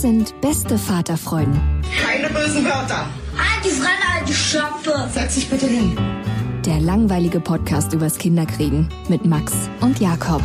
Das sind beste Vaterfreuden. Keine bösen Wörter. Die Fremde, alte Schöpfe! Setz dich bitte hin. Der langweilige Podcast übers Kinderkriegen mit Max und Jakob.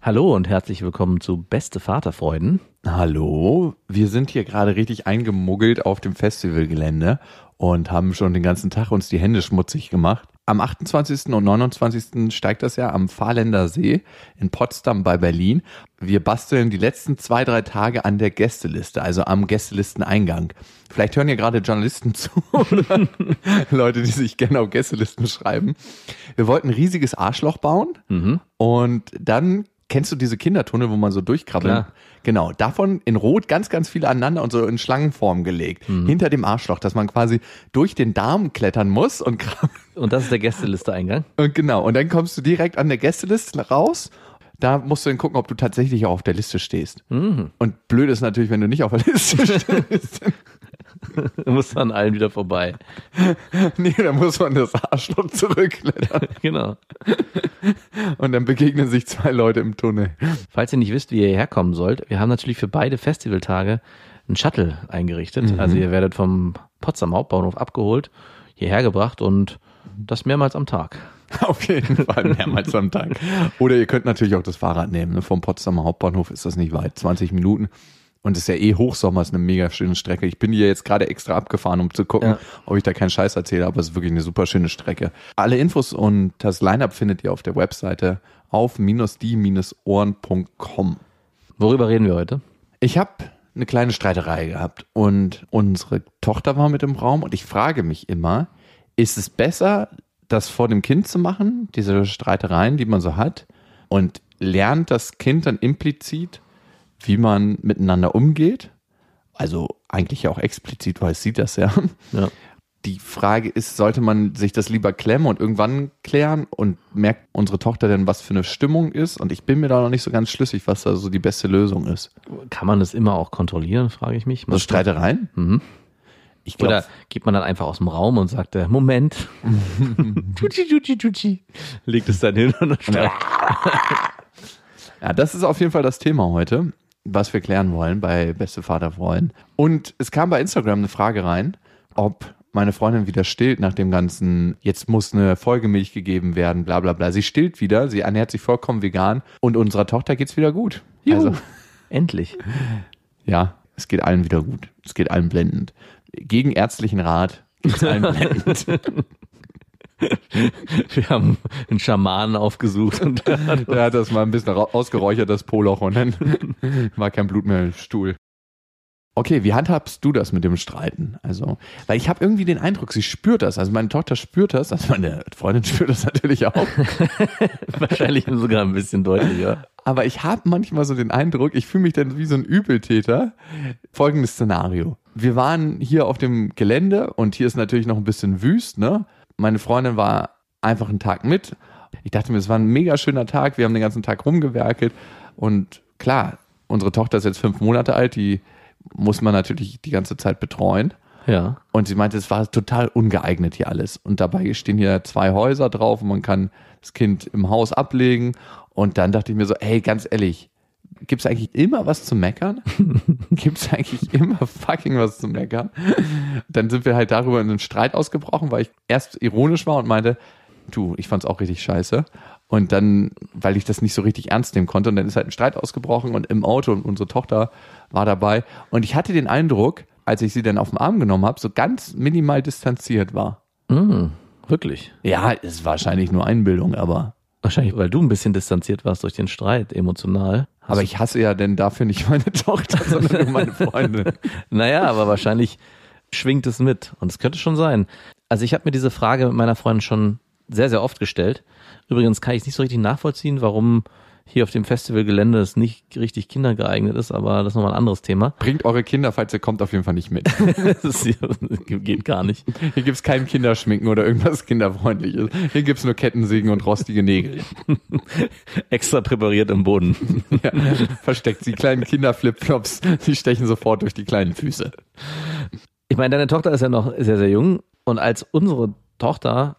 Hallo und herzlich willkommen zu Beste Vaterfreuden. Hallo, wir sind hier gerade richtig eingemuggelt auf dem Festivalgelände und haben schon den ganzen Tag uns die Hände schmutzig gemacht. Am 28. und 29. steigt das ja am Fahrländer See in Potsdam bei Berlin. Wir basteln die letzten zwei, drei Tage an der Gästeliste, also am Gästelisteneingang. Vielleicht hören hier gerade Journalisten zu oder Leute, die sich gerne auf Gästelisten schreiben. Wir wollten ein riesiges Arschloch bauen Mhm. und dann kennst du diese Kindertunnel, wo man so durchkrabbelt? Klar. Genau, davon in Rot ganz, ganz viele aneinander und so in Schlangenform gelegt. Mhm. Hinter dem Arschloch, dass man quasi durch den Darm klettern muss und, krabbeln. Und das ist der Gästeliste-Eingang. und genau. Und dann kommst du direkt an der Gästeliste raus. Da musst du dann gucken, ob du tatsächlich auch auf der Liste stehst. Mhm. Und blöd ist natürlich, wenn du nicht auf der Liste stehst. Du musst an allen wieder vorbei. nee, dann muss man das Arschloch zurückklettern. Genau. Und dann begegnen sich zwei Leute im Tunnel. Falls ihr nicht wisst, wie ihr hierher kommen sollt, wir haben natürlich für beide Festivaltage einen Shuttle eingerichtet. Mhm. Also ihr werdet vom Potsdam Hauptbahnhof abgeholt, hierher gebracht und das mehrmals am Tag. Auf jeden Fall mehrmals am Tag. Oder ihr könnt natürlich auch das Fahrrad nehmen. ne? Vom Potsdamer Hauptbahnhof ist das nicht weit, 20 Minuten. Und es ist ja eh Hochsommer, ist eine mega schöne Strecke. Ich bin hier jetzt gerade extra abgefahren, um zu gucken, Ja. ob ich da keinen Scheiß erzähle, aber es ist wirklich eine super schöne Strecke. Alle Infos und das Line-Up findet ihr auf der Webseite auf die-ohren.com. Worüber reden wir heute? Ich habe eine kleine Streiterei gehabt und unsere Tochter war mit im Raum und ich frage mich immer, ist es besser, das vor dem Kind zu machen, diese Streitereien, die man so hat, und lernt das Kind dann implizit, wie man miteinander umgeht? Also eigentlich ja auch explizit, weil es sieht das ja. Ja. Die Frage ist, sollte man sich das lieber klemmen und irgendwann klären und merkt unsere Tochter denn, was für eine Stimmung ist? Und ich bin mir da noch nicht so ganz schlüssig, was da so die beste Lösung ist. Kann man das immer auch kontrollieren, frage ich mich. So Streitereien? Mhm. Ich glaube, Oder geht man dann einfach aus dem Raum und sagt, äh, Moment. tutschi, tutschi, tutschi. Legt es dann hin und dann ja, das ist auf jeden Fall das Thema heute, was wir klären wollen bei Beste Vater Freuen. Und es kam bei Instagram eine Frage rein, ob meine Freundin wieder stillt nach dem ganzen, jetzt muss eine Folgemilch gegeben werden, bla bla bla. Sie stillt wieder, sie ernährt sich vollkommen vegan und unserer Tochter geht's wieder gut. Juhu. Also, Endlich. ja, es geht allen wieder gut. Es geht allen blendend. Gegen ärztlichen Rat blendend. Wir haben einen Schamanen aufgesucht und der hat Der hat das mal ein bisschen ausgeräuchert, das Poloch, und dann war kein Blut mehr im Stuhl. Okay, wie handhabst du das mit dem Streiten? Also, weil ich habe irgendwie den Eindruck, sie spürt das. Also meine Tochter spürt das, also meine Freundin spürt das natürlich auch. wahrscheinlich sogar ein bisschen deutlicher. Aber ich habe manchmal so den Eindruck, ich fühle mich dann wie so ein Übeltäter. Folgendes Szenario. Wir waren hier auf dem Gelände und hier ist natürlich noch ein bisschen wüst, ne? Meine Freundin war einfach einen Tag mit. Ich dachte mir, es war ein mega schöner Tag. Wir haben den ganzen Tag rumgewerkelt. Und klar, unsere Tochter ist jetzt fünf Monate alt, die muss man natürlich die ganze Zeit betreuen. Ja. Und sie meinte, es war total ungeeignet hier alles. Und dabei stehen hier zwei Häuser drauf und man kann das Kind im Haus ablegen. Und dann dachte ich mir so, ey, ganz ehrlich, gibt's eigentlich immer was zu meckern? gibt's eigentlich immer fucking was zu meckern? Dann sind wir halt darüber in einen Streit ausgebrochen, weil ich erst ironisch war und meinte, du, ich fand's auch richtig scheiße. Und dann, weil ich das nicht so richtig ernst nehmen konnte, und dann ist halt ein Streit ausgebrochen und im Auto und unsere Tochter war dabei. Und ich hatte den Eindruck, als ich sie dann auf den Arm genommen habe, so ganz minimal distanziert war. Mm, wirklich. Ja, ist wahrscheinlich nur Einbildung, aber. Wahrscheinlich, weil du ein bisschen distanziert warst durch den Streit, emotional. Hast Aber ich hasse ja denn dafür nicht meine Tochter, sondern nur meine Freundin. Naja, aber wahrscheinlich schwingt es mit. Und es könnte schon sein. Also ich habe mir diese Frage mit meiner Freundin schon sehr, sehr oft gestellt. Übrigens kann ich es nicht so richtig nachvollziehen, warum hier auf dem Festivalgelände es nicht richtig kindergeeignet ist, aber das ist nochmal ein anderes Thema. Bringt eure Kinder, falls ihr kommt, auf jeden Fall nicht mit. Das geht gar nicht. Hier gibt's kein Kinderschminken oder irgendwas Kinderfreundliches. Hier gibt's nur Kettensägen und rostige Nägel. Extra präpariert im Boden. Ja, versteckt. Die kleinen Kinderflipflops, die stechen sofort durch die kleinen Füße. Ich meine, deine Tochter ist ja noch sehr, sehr jung. Und als unsere Tochter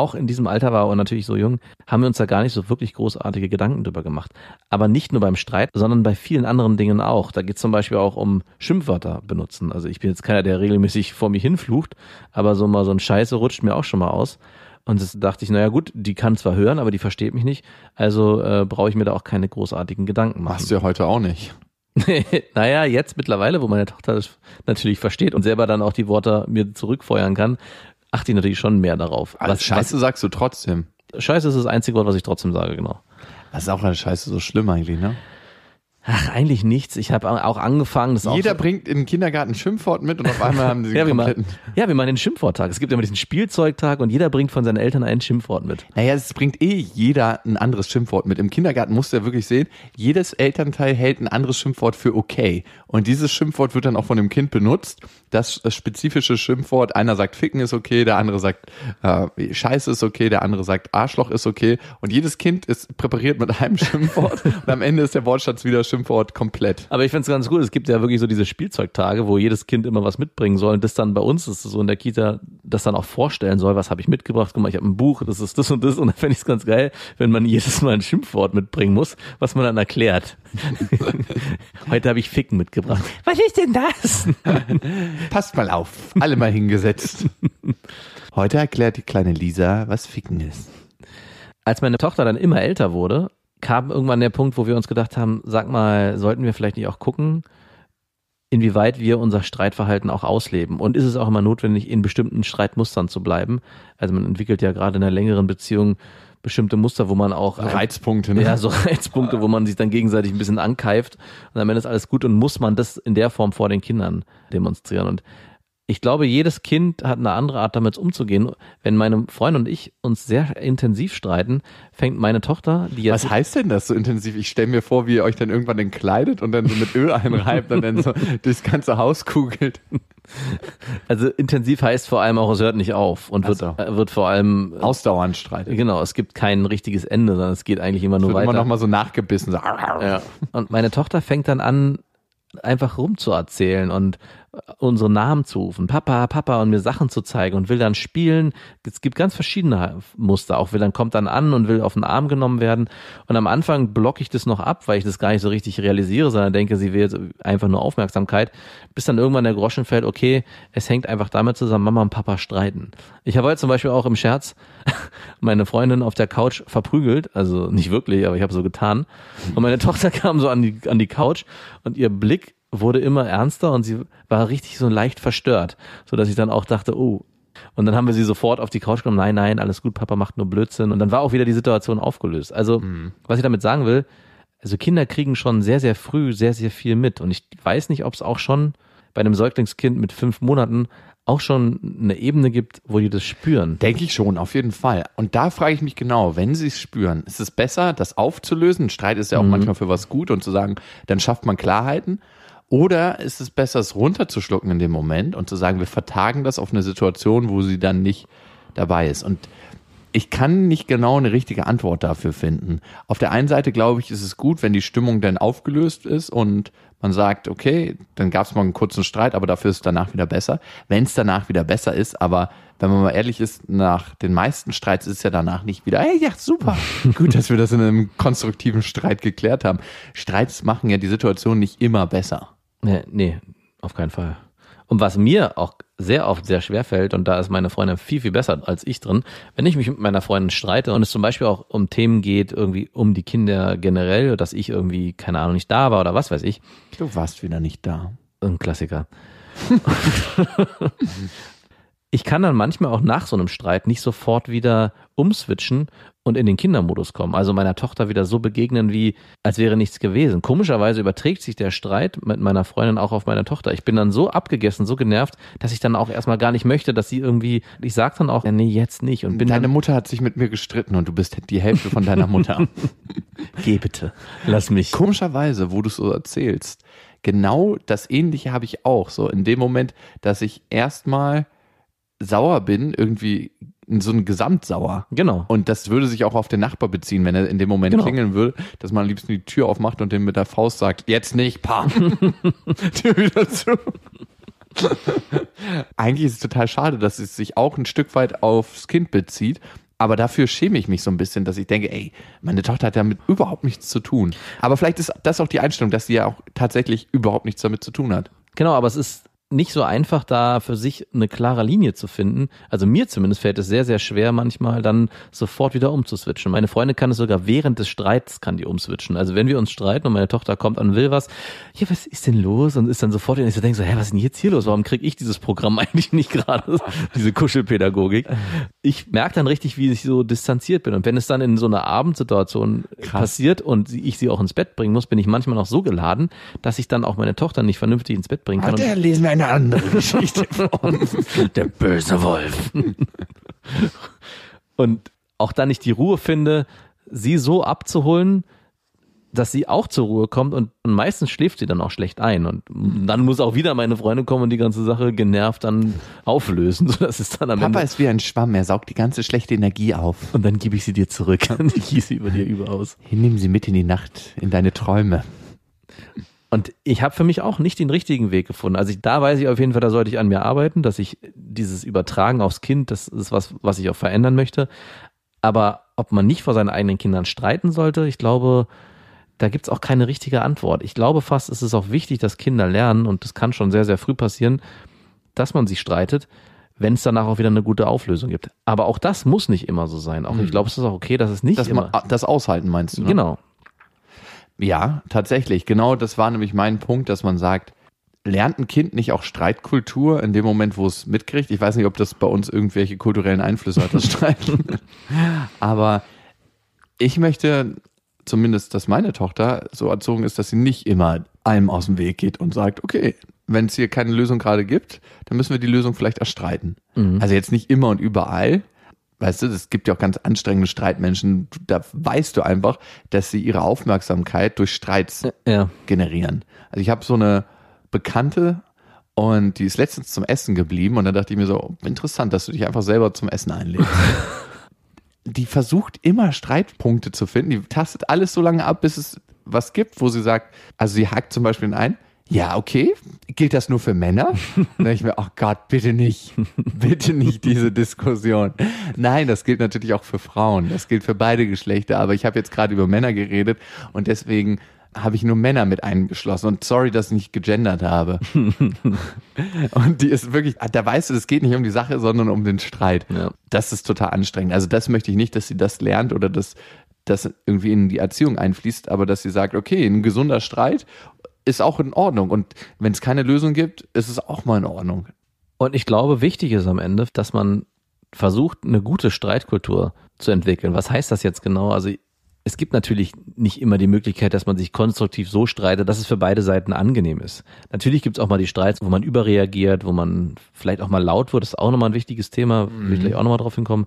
auch in diesem Alter war und natürlich so jung, haben wir uns da gar nicht so wirklich großartige Gedanken drüber gemacht. Aber nicht nur beim Streit, sondern bei vielen anderen Dingen auch. Da geht es zum Beispiel auch um Schimpfwörter benutzen. Also ich bin jetzt keiner, der regelmäßig vor mir hinflucht, aber so mal so ein Scheiße rutscht mir auch schon mal aus. Und das dachte ich, naja gut, die kann zwar hören, aber die versteht mich nicht. Also äh, brauche ich mir da auch keine großartigen Gedanken machen. Machst du ja heute auch nicht. naja, jetzt mittlerweile, wo meine Tochter das natürlich versteht und selber dann auch die Worte mir zurückfeuern kann, achte ich natürlich schon mehr darauf. Was, Scheiße sagst du trotzdem. Was, Scheiße ist das einzige Wort, was ich trotzdem sage, genau. Das ist auch eine Scheiße so schlimm eigentlich, ne? Ach, eigentlich nichts. Ich habe auch angefangen, das Jeder auch so, bringt im Kindergarten ein Schimpfwort mit und auf einmal haben sie ja, wir kompletten. machen, ja, wir machen den Schimpfworttag. Es gibt immer diesen Spielzeugtag und jeder bringt von seinen Eltern ein Schimpfwort mit. Naja, es bringt eh jeder ein anderes Schimpfwort mit. Im Kindergarten musst du ja wirklich sehen, jedes Elternteil hält ein anderes Schimpfwort für okay. Und dieses Schimpfwort wird dann auch von dem Kind benutzt. Das spezifische Schimpfwort, einer sagt Ficken ist okay, der andere sagt äh, Scheiße ist okay, der andere sagt Arschloch ist okay. Und jedes Kind ist präpariert mit einem Schimpfwort und am Ende ist der Wortschatz wieder Schimpfwort komplett. Aber ich finde es ganz gut. Es gibt ja wirklich so diese Spielzeugtage, wo jedes Kind immer was mitbringen soll. Und das dann bei uns ist es so in der Kita, das dann auch vorstellen soll, was habe ich mitgebracht. Guck mal, ich habe ein Buch, das ist das und das. Und da fände ich es ganz geil, wenn man jedes Mal ein Schimpfwort mitbringen muss, was man dann erklärt. Heute habe ich Ficken mitgebracht. Was ist denn das? Passt mal auf, alle mal hingesetzt. Heute erklärt die kleine Lisa, was Ficken ist. Als meine Tochter dann immer älter wurde, kam irgendwann der Punkt, wo wir uns gedacht haben, sag mal, sollten wir vielleicht nicht auch gucken, inwieweit wir unser Streitverhalten auch ausleben. Und ist es auch immer notwendig, in bestimmten Streitmustern zu bleiben? Also man entwickelt ja gerade in einer längeren Beziehung bestimmte Muster, wo man auch Reizpunkte, ne? ja, so Reizpunkte, wo man sich dann gegenseitig ein bisschen ankeift und am Ende ist alles gut und muss man das in der Form vor den Kindern demonstrieren. Und ich glaube, jedes Kind hat eine andere Art, damit umzugehen. Wenn meine Freundin und ich uns sehr intensiv streiten, fängt meine Tochter, die jetzt Was heißt denn das so intensiv? Ich stelle mir vor, wie ihr euch dann irgendwann entkleidet und dann so mit Öl einreibt und dann so durchs ganze Haus kugelt. Also intensiv heißt vor allem auch, es hört nicht auf und wird, so. äh, wird vor allem, äh, Ausdauernd streitet. genau, es gibt kein richtiges Ende, sondern es geht eigentlich immer nur Wird weiter. immer noch mal so nachgebissen. So. ja. Und meine Tochter fängt dann an, einfach rumzuerzählen und unsere Namen zu rufen, Papa, Papa und mir Sachen zu zeigen und will dann spielen. Es gibt ganz verschiedene Muster. Auch will dann kommt dann an und will auf den Arm genommen werden. Und am Anfang blocke ich das noch ab, weil ich das gar nicht so richtig realisiere, sondern denke, sie will jetzt einfach nur Aufmerksamkeit, bis dann irgendwann der Groschen fällt, okay, es hängt einfach damit zusammen, Mama und Papa streiten. Ich habe heute zum Beispiel auch im Scherz meine Freundin auf der Couch verprügelt, also nicht wirklich, aber ich habe so getan. Und meine Tochter kam so an die, an die Couch und ihr Blick wurde immer ernster und sie war richtig so leicht verstört, so dass ich dann auch dachte, oh. Und dann haben wir sie sofort auf die Couch genommen, nein, nein, alles gut, Papa macht nur Blödsinn. Und dann war auch wieder die Situation aufgelöst. Also, was ich damit sagen will, also Kinder kriegen schon sehr, sehr früh sehr, sehr viel mit. Und ich weiß nicht, ob es auch schon bei einem Säuglingskind mit fünf Monaten auch schon eine Ebene gibt, wo die das spüren. Denke ich schon, auf jeden Fall. Und da frage ich mich genau, wenn sie es spüren, ist es besser, das aufzulösen? Streit ist ja auch manchmal für was gut und zu sagen, dann schafft man Klarheiten. Oder ist es besser, es runterzuschlucken in dem Moment und zu sagen, wir vertagen das auf eine Situation, wo sie dann nicht dabei ist? Und ich kann nicht genau eine richtige Antwort dafür finden. Auf der einen Seite glaube ich, ist es gut, wenn die Stimmung dann aufgelöst ist und man sagt, okay, dann gab es mal einen kurzen Streit, aber dafür ist es danach wieder besser. Wenn es danach wieder besser ist, aber wenn man mal ehrlich ist, nach den meisten Streits ist es ja danach nicht wieder, hey, ja, super, gut, dass wir das in einem konstruktiven Streit geklärt haben. Streits machen ja die Situation nicht immer besser. Nee, nee, auf keinen Fall. Und was mir auch sehr oft sehr schwer fällt, und da ist meine Freundin viel, viel besser als ich drin, wenn ich mich mit meiner Freundin streite und es zum Beispiel auch um Themen geht, irgendwie um die Kinder generell, dass ich irgendwie, keine Ahnung, nicht da war oder was weiß ich, Du warst wieder nicht da. ein Klassiker. ich kann dann manchmal auch nach so einem Streit nicht sofort wieder umswitchen und in den Kindermodus kommen. Also meiner Tochter wieder so begegnen, wie als wäre nichts gewesen. Komischerweise überträgt sich der Streit mit meiner Freundin auch auf meine Tochter. Ich bin dann so abgegessen, so genervt, dass ich dann auch erstmal gar nicht möchte, dass sie irgendwie, ich sag dann auch, ja, nee, jetzt nicht und bin Deine Mutter hat sich mit mir gestritten und du bist die Hälfte von deiner Mutter. geh bitte, lass mich. Komischerweise, wo du es so erzählst, genau das Ähnliche habe ich auch. So in dem Moment, dass ich erstmal sauer bin, irgendwie so ein Gesamtsauer. Genau. Und das würde sich auch auf den Nachbar beziehen, wenn er in dem Moment Genau. klingeln würde, dass man am liebsten die Tür aufmacht und dem mit der Faust sagt, jetzt nicht, pa. Tür wieder zu. Eigentlich ist es total schade, dass es sich auch ein Stück weit aufs Kind bezieht. Aber dafür schäme ich mich so ein bisschen, dass ich denke, ey, meine Tochter hat damit überhaupt nichts zu tun. Aber vielleicht ist das auch die Einstellung, dass sie ja auch tatsächlich überhaupt nichts damit zu tun hat. Genau, aber es ist nicht so einfach, da für sich eine klare Linie zu finden. Also mir zumindest fällt es sehr, sehr schwer, manchmal dann sofort wieder umzuswitchen. Meine Freundin kann es sogar während des Streits kann die umswitchen. Also wenn wir uns streiten und meine Tochter kommt und will was, ja, was ist denn los? Und ist dann sofort, und ich so denke so, hä, was ist denn jetzt hier los? Warum kriege ich dieses Programm eigentlich nicht gerade? Diese Kuschelpädagogik. Ich merke dann richtig, wie ich so distanziert bin. Und wenn es dann in so einer Abendsituation passiert und ich sie auch ins Bett bringen muss, bin ich manchmal noch so geladen, dass ich dann auch meine Tochter nicht vernünftig ins Bett bringen kann. Und- lesen wir eine andere Geschichte vor. der böse Wolf. und auch dann nicht die Ruhe finde, sie so abzuholen, dass sie auch zur Ruhe kommt und meistens schläft sie dann auch schlecht ein und dann muss auch wieder meine Freundin kommen und die ganze Sache genervt dann auflösen, so dass es dann am Papa Ende ist wie ein Schwamm, er saugt die ganze schlechte Energie auf. und dann gebe ich sie dir zurück und ich gieße sie über dir über aus. Nimm sie mit in die Nacht, in deine Träume. Und ich habe für mich auch nicht den richtigen Weg gefunden. Also ich, da weiß ich auf jeden Fall, da sollte ich an mir arbeiten, dass ich dieses Übertragen aufs Kind, das ist was, was ich auch verändern möchte. Aber ob man nicht vor seinen eigenen Kindern streiten sollte, ich glaube, da gibt's auch keine richtige Antwort. Ich glaube fast, es ist auch wichtig, dass Kinder lernen, und das kann schon sehr, sehr früh passieren, dass man sich streitet, wenn es danach auch wieder eine gute Auflösung gibt. Aber auch das muss nicht immer so sein. Auch ich glaube, es ist auch okay, dass es nicht Das, immer. ma- das Aushalten meinst du? Ne? Genau. Ja, tatsächlich. Genau das war nämlich mein Punkt, dass man sagt, lernt ein Kind nicht auch Streitkultur in dem Moment, wo es mitkriegt? Ich weiß nicht, ob das bei uns irgendwelche kulturellen Einflüsse hat, das Streiten. Aber ich möchte zumindest, dass meine Tochter so erzogen ist, dass sie nicht immer einem aus dem Weg geht und sagt, okay, wenn es hier keine Lösung gerade gibt, dann müssen wir die Lösung vielleicht erstreiten. Also jetzt nicht immer und überall. Weißt du, es gibt ja auch ganz anstrengende Streitmenschen. Da weißt du einfach, dass sie ihre Aufmerksamkeit durch Streits Ja. generieren. Also ich habe so eine Bekannte und die ist letztens zum Essen geblieben und da dachte ich mir so, interessant, dass du dich einfach selber zum Essen einlädst. die versucht immer Streitpunkte zu finden. Die tastet alles so lange ab, bis es was gibt, wo sie sagt, also sie hakt zum Beispiel ein, ja, okay, gilt das nur für Männer? Dann ich mir, ach Gott, bitte nicht, bitte nicht diese Diskussion. Nein, das gilt natürlich auch für Frauen, das gilt für beide Geschlechter, aber ich habe jetzt gerade über Männer geredet und deswegen habe ich nur Männer mit eingeschlossen und sorry, dass ich nicht gegendert habe. und die ist wirklich, da weißt du, es geht nicht um die Sache, sondern um den Streit. Ja. Das ist total anstrengend. Also das möchte ich nicht, dass sie das lernt oder dass das irgendwie in die Erziehung einfließt, aber dass sie sagt, okay, ein gesunder Streit ist auch in Ordnung und wenn es keine Lösung gibt, ist es auch mal in Ordnung. Und ich glaube, wichtig ist am Ende, dass man versucht, eine gute Streitkultur zu entwickeln. Was heißt das jetzt genau? Also es gibt natürlich nicht immer die Möglichkeit, dass man sich konstruktiv so streitet, dass es für beide Seiten angenehm ist. Natürlich gibt es auch mal die Streits, wo man überreagiert, wo man vielleicht auch mal laut wird. Das ist auch nochmal ein wichtiges Thema, will ich gleich auch nochmal drauf hinkommen.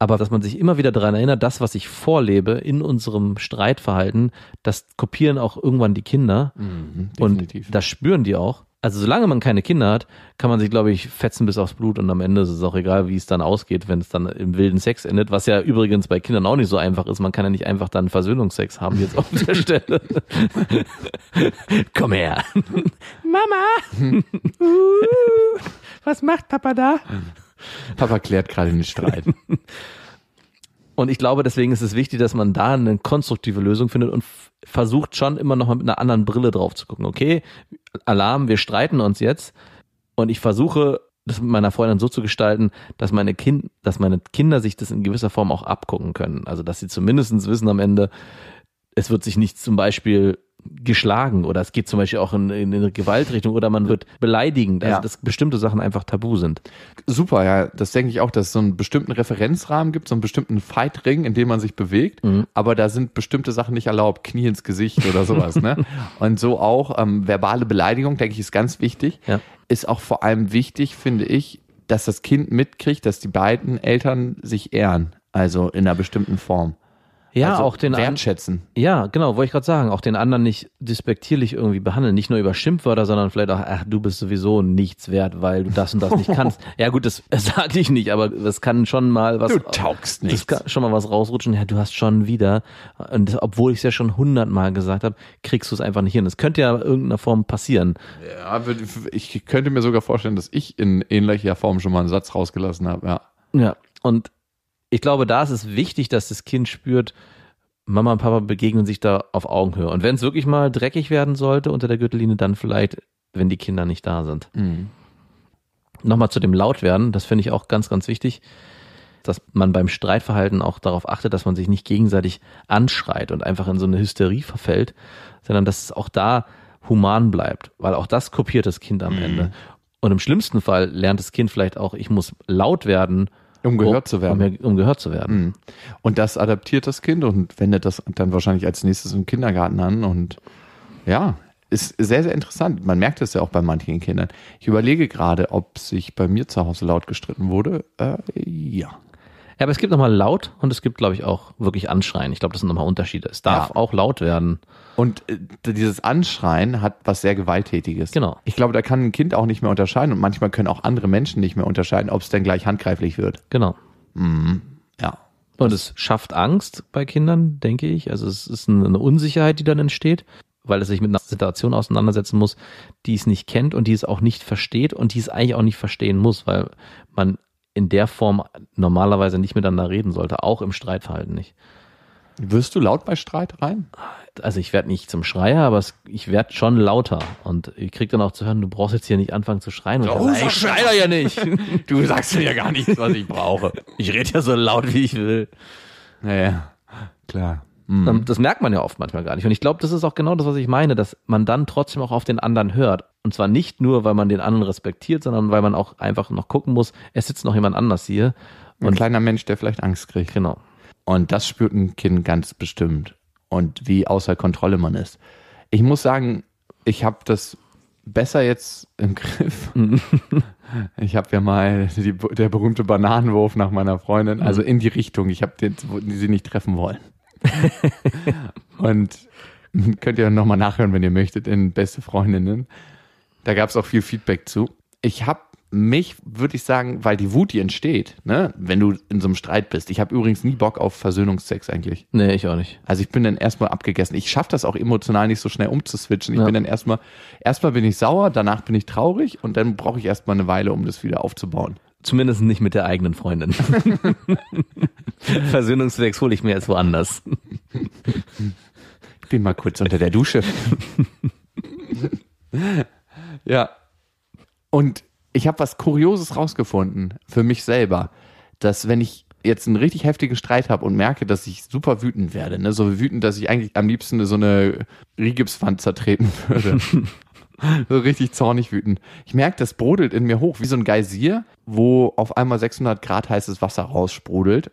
Aber dass man sich immer wieder daran erinnert, das, was ich vorlebe in unserem Streitverhalten, das kopieren auch irgendwann die Kinder. definitiv. Und das spüren die auch. Also solange man keine Kinder hat, kann man sich, glaube ich, fetzen bis aufs Blut und am Ende ist es auch egal, wie es dann ausgeht, wenn es dann im wilden Sex endet, was ja übrigens bei Kindern auch nicht so einfach ist. Man kann ja nicht einfach dann Versöhnungsex haben jetzt auf der Stelle. Komm her. Mama. Uh, was macht Papa da? Papa klärt gerade den Streit. Und ich glaube, deswegen ist es wichtig, dass man da eine konstruktive Lösung findet und versucht schon immer noch mal mit einer anderen Brille drauf zu gucken. Okay, Alarm, wir streiten uns jetzt. Und ich versuche, das mit meiner Freundin so zu gestalten, dass meine Kind, dass meine Kinder sich das in gewisser Form auch abgucken können. Also, dass sie zumindestens wissen am Ende, es wird sich nicht zum Beispiel geschlagen oder es geht zum Beispiel auch in, in eine Gewaltrichtung oder man wird beleidigend, also Ja. dass bestimmte Sachen einfach tabu sind. Super, ja, das denke ich auch, dass es so einen bestimmten Referenzrahmen gibt, so einen bestimmten Fightring, in dem man sich bewegt, Mhm. aber da sind bestimmte Sachen nicht erlaubt, Knie ins Gesicht oder sowas, ne? Und so auch ähm, verbale Beleidigung, denke ich, ist ganz wichtig. Ja. Ist auch vor allem wichtig, finde ich, dass das Kind mitkriegt, dass die beiden Eltern sich ehren, also in einer bestimmten Form. Ja, also auch den an, wertschätzen. ja, genau, wollte ich gerade sagen, auch den anderen nicht despektierlich irgendwie behandeln, nicht nur über Schimpfwörter, sondern vielleicht auch, ach, du bist sowieso nichts wert, weil du das und das nicht kannst. Ja gut, das sage ich nicht, aber das kann schon mal was. Du taugst Das nichts. kann schon mal was rausrutschen. Ja, du hast schon wieder. Und das, obwohl ich es ja schon hundertmal gesagt habe, kriegst du es einfach nicht hin. Das könnte ja in irgendeiner Form passieren. Ja, ich könnte mir sogar vorstellen, dass ich in ähnlicher Form schon mal einen Satz rausgelassen habe, ja. Ja. Und ich glaube, da ist es wichtig, dass das Kind spürt, Mama und Papa begegnen sich da auf Augenhöhe. Und wenn es wirklich mal dreckig werden sollte unter der Gürtellinie, dann vielleicht, wenn die Kinder nicht da sind. Nochmal zu dem Lautwerden, das finde ich auch ganz, ganz wichtig, dass man beim Streitverhalten auch darauf achtet, dass man sich nicht gegenseitig anschreit und einfach in so eine Hysterie verfällt, sondern dass es auch da human bleibt, weil auch das kopiert das Kind am Ende. Und im schlimmsten Fall lernt das Kind vielleicht auch, ich muss laut werden, Um gehört zu werden. Um, um gehört zu werden. Mhm. Und das adaptiert das Kind und wendet das dann wahrscheinlich als nächstes im Kindergarten an. Und ja, ist sehr, sehr interessant. Man merkt es ja auch bei manchen Kindern. Ich überlege gerade, ob sich bei mir zu Hause laut gestritten wurde. Äh, ja. Ja, aber es gibt nochmal laut und es gibt, glaube ich, auch wirklich Anschreien. Ich glaube, das sind nochmal Unterschiede. Es darf Ja. auch laut werden. Und äh, dieses Anschreien hat was sehr Gewalttätiges. Genau. Ich glaube, da kann ein Kind auch nicht mehr unterscheiden und manchmal können auch andere Menschen nicht mehr unterscheiden, ob es denn gleich handgreiflich wird. Genau. Ja. Und es schafft Angst bei Kindern, denke ich. Also es ist eine Unsicherheit, die dann entsteht, weil es sich mit einer Situation auseinandersetzen muss, die es nicht kennt und die es auch nicht versteht und die es eigentlich auch nicht verstehen muss, weil man in der Form normalerweise nicht miteinander reden sollte, auch im Streitverhalten nicht. Wirst du laut bei Streitereien? Also ich werde nicht zum Schreier, aber es, ich werde schon lauter und ich krieg dann auch zu hören, du brauchst jetzt hier nicht anfangen zu schreien. Und ich Oh, sag ich schrei doch ja nicht. Du sagst mir ja gar nichts, was ich brauche. Ich rede ja so laut, wie ich will. Naja, klar. Ähm, Das merkt man ja oft manchmal gar nicht. Und ich glaube, das ist auch genau das, was ich meine, dass man dann trotzdem auch auf den anderen hört. Und zwar nicht nur, weil man den anderen respektiert, sondern weil man auch einfach noch gucken muss, es sitzt noch jemand anders hier. Ein kleiner Mensch, der vielleicht Angst kriegt. Genau. Und das spürt ein Kind ganz bestimmt. Und wie außer Kontrolle man ist. Ich muss sagen, ich habe das besser jetzt im Griff. Ich habe ja mal die, der berühmte Bananenwurf nach meiner Freundin, also in die Richtung. Ich habe den, die sie nicht treffen wollen. Und könnt ihr nochmal nachhören, wenn ihr möchtet, in Beste Freundinnen. Da gab es auch viel Feedback zu. Ich habe mich, würde ich sagen, weil die Wut, die entsteht, ne, wenn du in so einem Streit bist. Ich habe übrigens nie Bock auf Versöhnungsex eigentlich. Nee, ich auch nicht. Also ich bin dann erstmal abgegessen. Ich schaffe das auch emotional nicht so schnell umzuswitchen. Ich Ja. bin dann erstmal, erstmal bin ich sauer, danach bin ich traurig und dann brauche ich erstmal eine Weile, um das wieder aufzubauen. Zumindest nicht mit der eigenen Freundin. Versöhnungswegs hole ich mir jetzt woanders. Ich bin mal kurz unter der Dusche. ja. Und ich habe was Kurioses rausgefunden für mich selber, dass wenn ich jetzt einen richtig heftigen Streit habe und merke, dass ich super wütend werde, ne, so wütend, dass ich eigentlich am liebsten so eine Rigipswand zertreten würde. so richtig zornig wütend. Ich merke, das brodelt in mir hoch, wie so ein Geysir, wo auf einmal 600 Grad heißes Wasser raussprudelt.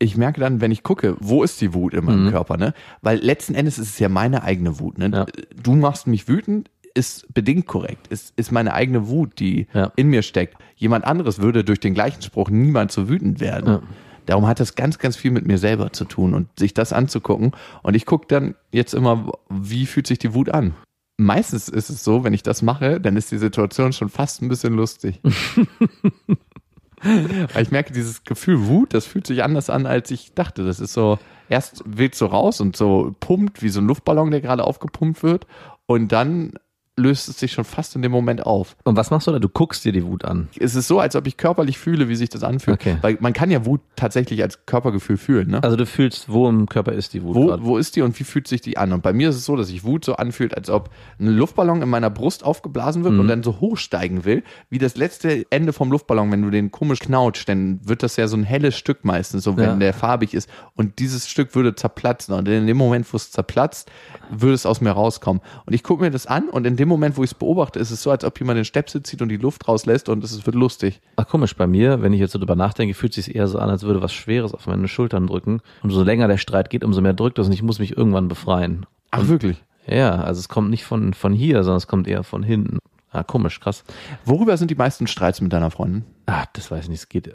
Ich merke dann, wenn ich gucke, wo ist die Wut in meinem Körper, ne? Weil letzten Endes ist es ja meine eigene Wut, ne? Ja. Du machst mich wütend, ist bedingt korrekt. Ist, ist meine eigene Wut, die Ja. in mir steckt. Jemand anderes würde durch den gleichen Spruch niemals so wütend werden. Ja. Darum hat das ganz, ganz viel mit mir selber zu tun und sich das anzugucken. Und ich gucke dann jetzt immer, wie fühlt sich die Wut an? Meistens ist es so, wenn ich das mache, dann ist die Situation schon fast ein bisschen lustig. Weil ich merke, dieses Gefühl Wut, das fühlt sich anders an, als ich dachte. Das ist so, erst weht so raus und so pumpt, wie so ein Luftballon, der gerade aufgepumpt wird. Und dann löst es sich schon fast in dem Moment auf. Und was machst du da? Du guckst dir die Wut an. Es ist so, als ob ich körperlich fühle, wie sich das anfühlt. Okay. Weil man kann ja Wut tatsächlich als Körpergefühl fühlen. Ne? Also du fühlst, wo im Körper ist die Wut Wo, wo ist die und wie fühlt sich die an? Und bei mir ist es so, dass sich Wut so anfühlt, als ob ein Luftballon in meiner Brust aufgeblasen wird und dann so hochsteigen will, wie das letzte Ende vom Luftballon, wenn du den komisch knautscht, dann wird das ja so ein helles Stück meistens, so wenn Ja. der farbig ist. Und dieses Stück würde zerplatzen. Und in dem Moment, wo es zerplatzt, würde es aus mir rauskommen. Und ich gucke mir das an und in dem Moment, wo ich es beobachte, ist es so, als ob jemand den Stöpsel zieht und die Luft rauslässt und es wird lustig. Ach, komisch, bei mir, wenn ich jetzt so drüber nachdenke, fühlt es sich eher so an, als würde was Schweres auf meine Schultern drücken. Und so länger der Streit geht, umso mehr drückt es und ich muss mich irgendwann befreien. Ach, wirklich? Ja, also es kommt nicht von, von hier, sondern es kommt eher von hinten. Ah, komisch, krass. Worüber sind die meisten Streits mit deiner Freundin? Ah, das weiß ich nicht, es geht.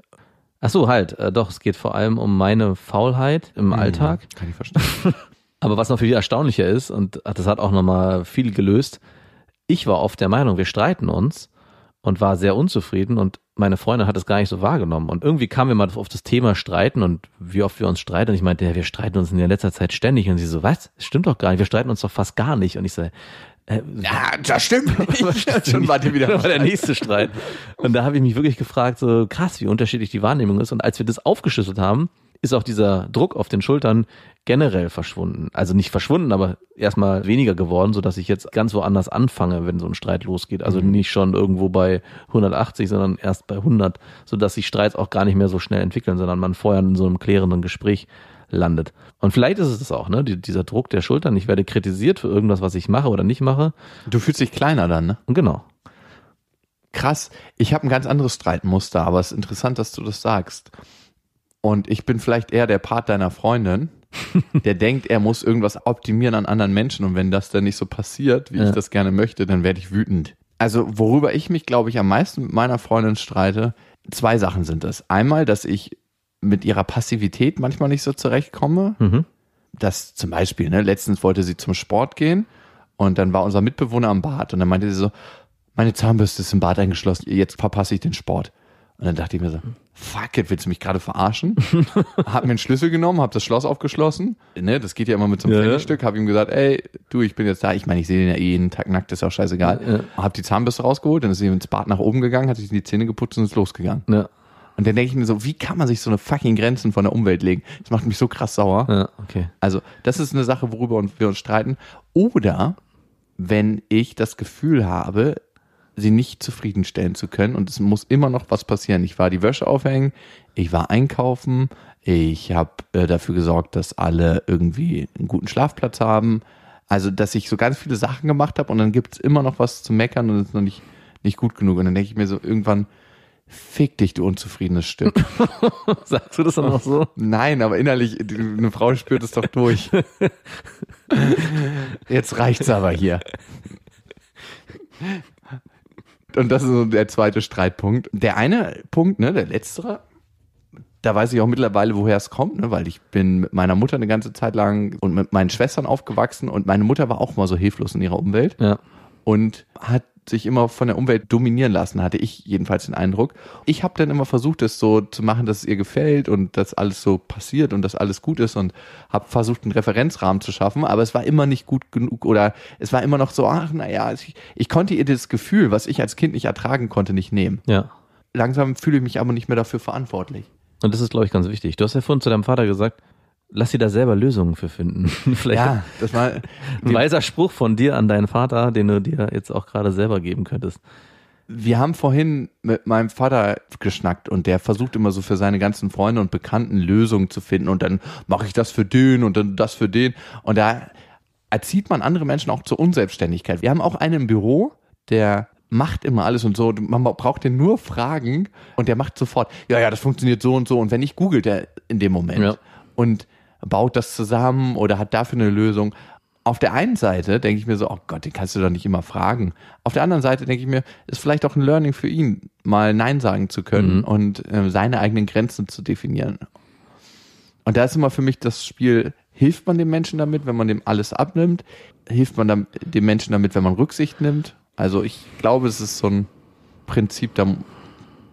Ach so, halt, äh, doch, es geht vor allem um meine Faulheit im Alltag. Kann ich verstehen. Aber was noch viel erstaunlicher ist, und das hat auch nochmal viel gelöst, ich war oft der Meinung, wir streiten uns und war sehr unzufrieden und meine Freundin hat es gar nicht so wahrgenommen. Und irgendwie kamen wir mal auf das Thema Streiten und wie oft wir uns streiten. Und ich meinte, ja, wir streiten uns in der letzter Zeit ständig. Und sie so, was? Das stimmt doch gar nicht. Wir streiten uns doch fast gar nicht. Und ich so, äh, ja, das stimmt. Schon war wieder. war der nächste Streit. Und da habe ich mich wirklich gefragt, so krass, wie unterschiedlich die Wahrnehmung ist. Und als wir das aufgeschlüsselt haben, ist auch dieser Druck auf den Schultern generell verschwunden. Also nicht verschwunden, aber erstmal weniger geworden, so dass ich jetzt ganz woanders anfange, wenn so ein Streit losgeht. Also nicht schon irgendwo bei 180, sondern erst bei 100, so dass sich Streits auch gar nicht mehr so schnell entwickeln, sondern man vorher in so einem klärenden Gespräch landet. Und vielleicht ist es das auch, ne? Die- Dieser Druck der Schultern. Ich werde kritisiert für irgendwas, was ich mache oder nicht mache. Du fühlst dich kleiner dann, ne? Genau. Krass. Ich habe ein ganz anderes Streitmuster, aber es ist interessant, dass du das sagst. Und ich bin vielleicht eher der Part deiner Freundin, der denkt, er muss irgendwas optimieren an anderen Menschen. Und wenn das dann nicht so passiert, wie Ja. ich das gerne möchte, dann werde ich wütend. Also, worüber ich mich, glaube ich, am meisten mit meiner Freundin streite, zwei Sachen sind das. Einmal, dass ich mit ihrer Passivität manchmal nicht so zurechtkomme. Mhm. dass zum Beispiel, ne, letztens wollte sie zum Sport gehen und dann war unser Mitbewohner am Bad und dann meinte sie so, meine Zahnbürste ist im Bad eingeschlossen, jetzt verpasse ich den Sport. Und dann dachte ich mir so, fuck it, willst du mich gerade verarschen? hab mir einen Schlüssel genommen, hab das Schloss aufgeschlossen, ne, das geht ja immer mit so einem Ja, ja. Pfennigstück, hab ihm gesagt, ey, du, ich bin jetzt da, ich meine, ich sehe den ja eh jeden Tag nackt, ist auch scheißegal. Hab die Zahnbürste rausgeholt, dann ist sie ins Bad nach oben gegangen, hat sich die Zähne geputzt und ist losgegangen. Ja, Und dann denke ich mir so, wie kann man sich so eine fucking Grenzen von der Umwelt legen? Das macht mich so krass sauer. ja, okay. Also, das ist eine Sache, worüber wir uns streiten. Oder wenn ich das Gefühl habe, sie nicht zufriedenstellen zu können und es muss immer noch was passieren. Ich war die Wäsche aufhängen, ich war einkaufen, ich habe äh, dafür gesorgt, dass alle irgendwie einen guten Schlafplatz haben. Also, dass ich so ganz viele Sachen gemacht habe und dann gibt es immer noch was zu meckern und es ist noch nicht, nicht gut genug. Und dann denke ich mir so irgendwann, fick dich, du unzufriedenes Stück. Sagst du das dann auch so? Nein, aber innerlich, eine Frau spürt es doch durch. Jetzt reicht's aber hier. Und das ist so der zweite Streitpunkt. Der eine Punkt, ne, der letztere, da weiß ich auch mittlerweile, woher es kommt, ne, weil ich bin mit meiner Mutter eine ganze Zeit lang und mit meinen Schwestern aufgewachsen und meine Mutter war auch mal so hilflos in ihrer Umwelt Ja. und hat sich immer von der Umwelt dominieren lassen, hatte ich jedenfalls den Eindruck. Ich habe dann immer versucht, es so zu machen, dass es ihr gefällt und dass alles so passiert und dass alles gut ist und habe versucht, einen Referenzrahmen zu schaffen, aber es war immer nicht gut genug oder es war immer noch so, ach naja, ich, ich konnte ihr das Gefühl, was ich als Kind nicht ertragen konnte, nicht nehmen. Ja. Langsam fühle ich mich aber nicht mehr dafür verantwortlich. Und das ist, glaube ich, ganz wichtig. Du hast ja vorhin zu deinem Vater gesagt, lass sie da selber Lösungen für finden. Vielleicht Ja, das war ein weiser Spruch von dir an deinen Vater, den du dir jetzt auch gerade selber geben könntest. Wir haben vorhin mit meinem Vater geschnackt und der versucht immer so für seine ganzen Freunde und Bekannten Lösungen zu finden und dann mache ich das für den und dann das für den und da erzieht man andere Menschen auch zur Unselbstständigkeit. Wir haben auch einen im Büro, der macht immer alles und so. Man braucht den nur fragen und der macht sofort, ja, ja, das funktioniert so und so. Und wenn nicht, googelt er in dem Moment Ja. und baut das zusammen oder hat dafür eine Lösung. Auf der einen Seite denke ich mir so, oh Gott, den kannst du doch nicht immer fragen. Auf der anderen Seite denke ich mir, ist vielleicht auch ein Learning für ihn, mal Nein sagen zu können und äh, seine eigenen Grenzen zu definieren. Und da ist immer für mich das Spiel, hilft man dem Menschen damit, wenn man dem alles abnimmt? Hilft man dem, dem Menschen damit, wenn man Rücksicht nimmt? Also ich glaube, es ist so ein Prinzip, da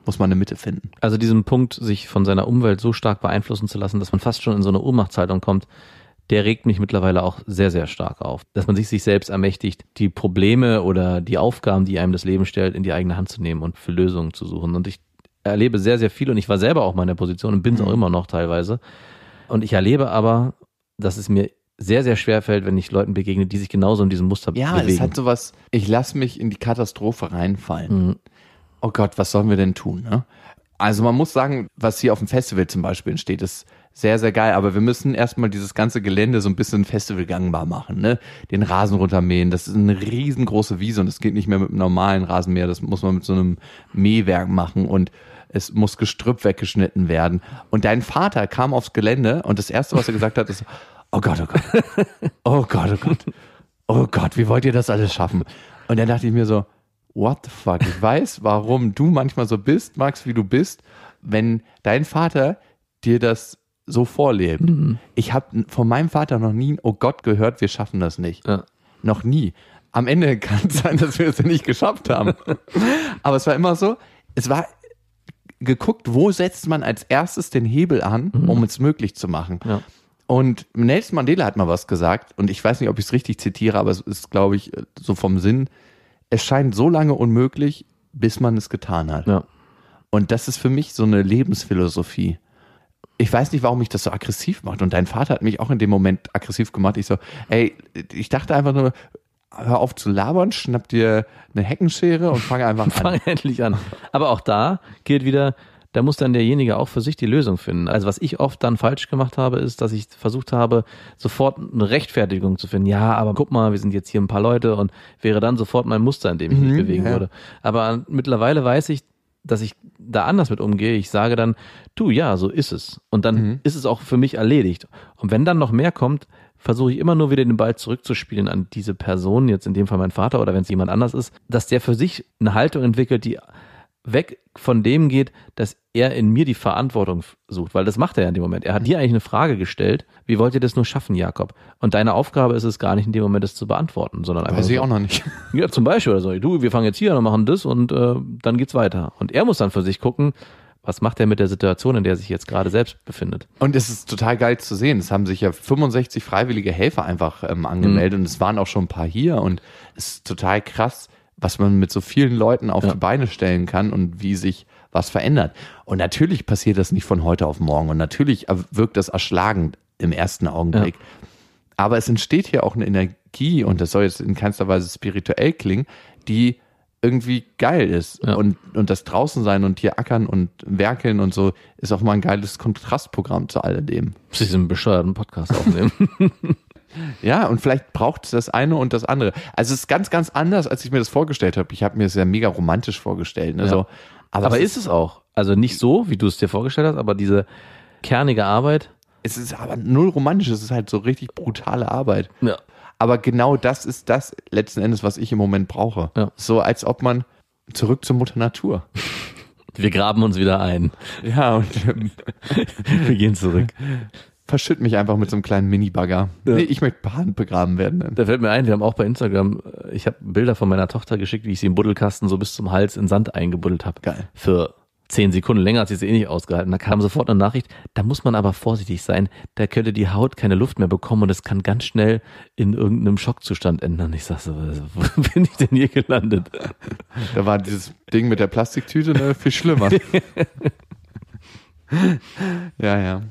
muss man eine Mitte finden. Also diesen Punkt, sich von seiner Umwelt so stark beeinflussen zu lassen, dass man fast schon in so eine Ohnmachtshaltung kommt, der regt mich mittlerweile auch sehr, sehr stark auf. Dass man sich sich selbst ermächtigt, die Probleme oder die Aufgaben, die einem das Leben stellt, in die eigene Hand zu nehmen und für Lösungen zu suchen. Und ich erlebe sehr, sehr viel und ich war selber auch mal in der Position und bin es auch immer noch teilweise. Und ich erlebe aber, dass es mir sehr, sehr schwer fällt, wenn ich Leuten begegne, die sich genauso in diesem Muster Ja, bewegen. es hat sowas, ich lasse mich in die Katastrophe reinfallen. Mhm. Oh Gott, was sollen wir denn tun? Ne? Also man muss sagen, was hier auf dem Festival zum Beispiel entsteht, ist sehr, sehr geil. Aber wir müssen erstmal dieses ganze Gelände so ein bisschen festivalgangbar machen. Ne? Den Rasen runtermähen. Das ist eine riesengroße Wiese und das geht nicht mehr mit einem normalen Rasenmäher. Das muss man mit so einem Mähwerk machen und es muss Gestrüpp weggeschnitten werden. Und dein Vater kam aufs Gelände und das Erste, was er gesagt hat, ist, oh Gott, oh Gott, oh Gott, oh Gott, oh Gott, wie wollt ihr das alles schaffen? Und dann dachte ich mir so, what the fuck? Ich weiß, warum du manchmal so bist, Max, wie du bist, wenn dein Vater dir das so vorlebt. Ich habe von meinem Vater noch nie, oh Gott, gehört, wir schaffen das nicht. Ja. Noch nie. Am Ende kann es sein, dass wir es nicht geschafft haben. Aber es war immer so, es war geguckt, wo setzt man als erstes den Hebel an, um es möglich zu machen. Ja. Und Nelson Mandela hat mal was gesagt, und ich weiß nicht, ob ich es richtig zitiere, aber es ist, glaube ich, so vom Sinn, es scheint so lange unmöglich, bis man es getan hat. Ja. Und das ist für mich so eine Lebensphilosophie. Ich weiß nicht, warum mich das so aggressiv macht. Und dein Vater hat mich auch in dem Moment aggressiv gemacht. Ich so, ey, ich dachte einfach nur, hör auf zu labern, schnapp dir eine Heckenschere und fang einfach an. Fang endlich an. Aber auch da gilt wieder, da muss dann derjenige auch für sich die Lösung finden. Also was ich oft dann falsch gemacht habe, ist, dass ich versucht habe, sofort eine Rechtfertigung zu finden. Ja, aber guck mal, wir sind jetzt hier ein paar Leute und wäre dann sofort mein Muster, in dem ich mich Mhm, bewegen ja. würde. Aber mittlerweile weiß ich, dass ich da anders mit umgehe. Ich sage dann, du, ja, so ist es. Und dann Mhm. ist es auch für mich erledigt. Und wenn dann noch mehr kommt, versuche ich immer nur wieder den Ball zurückzuspielen an diese Person, jetzt in dem Fall mein Vater oder wenn es jemand anders ist, dass der für sich eine Haltung entwickelt, die weg von dem geht, dass er in mir die Verantwortung sucht, weil das macht er ja in dem Moment. Er hat dir eigentlich eine Frage gestellt, wie wollt ihr das nur schaffen, Jakob? Und deine Aufgabe ist es gar nicht in dem Moment, das zu beantworten, sondern einfach Weiß ich so, auch noch nicht. ja, zum Beispiel oder so, du, wir fangen jetzt hier an und machen das und äh, dann geht's weiter. Und er muss dann für sich gucken, was macht er mit der Situation, in der er sich jetzt gerade selbst befindet. Und es ist total geil zu sehen. Es haben sich ja 65 freiwillige Helfer einfach ähm, angemeldet und es waren auch schon ein paar hier und es ist total krass, was man mit so vielen Leuten auf Ja. die Beine stellen kann und wie sich was verändert. Und natürlich passiert das nicht von heute auf morgen und natürlich wirkt das erschlagend im ersten Augenblick. Aber es entsteht hier auch eine Energie und das soll jetzt in keinster Weise spirituell klingen, die irgendwie geil ist. Ja. Und, und das draußen sein und hier ackern und werkeln und so ist auch mal ein geiles Kontrastprogramm zu alledem. Muss ich diesen bescheuerten Podcast aufnehmen. Ja, und vielleicht braucht es das eine und das andere. Also es ist ganz, ganz anders, als ich mir das vorgestellt habe. Ich habe mir es ja mega romantisch vorgestellt. Ne? Ja. So, aber aber ist es auch. Also nicht so, wie du es dir vorgestellt hast, aber diese kernige Arbeit. es ist aber null romantisch. Es ist halt so richtig brutale Arbeit. Ja. Aber genau das ist das letzten Endes, was ich im Moment brauche. Ja. So als ob man zurück zur Mutter Natur. Wir graben uns wieder ein. Ja, und Wir gehen zurück. Verschütt mich einfach mit so einem kleinen Mini-Bagger. Ja. Nee, ich möchte per Hand begraben werden. Da fällt mir ein, wir haben auch bei Instagram, äh, ich habe Bilder von meiner Tochter geschickt, wie ich sie im Buddelkasten so bis zum Hals in Sand eingebuddelt habe. Geil. Für zehn Sekunden länger hat sie es eh nicht ausgehalten. Da kam sofort eine Nachricht, da muss man aber vorsichtig sein, da könnte die Haut keine Luft mehr bekommen und es kann ganz schnell in irgendeinem Schockzustand ändern. Ich sag so, wo bin ich denn hier gelandet? Da war dieses Ding mit der Plastiktüte ne, viel schlimmer. ja, ja.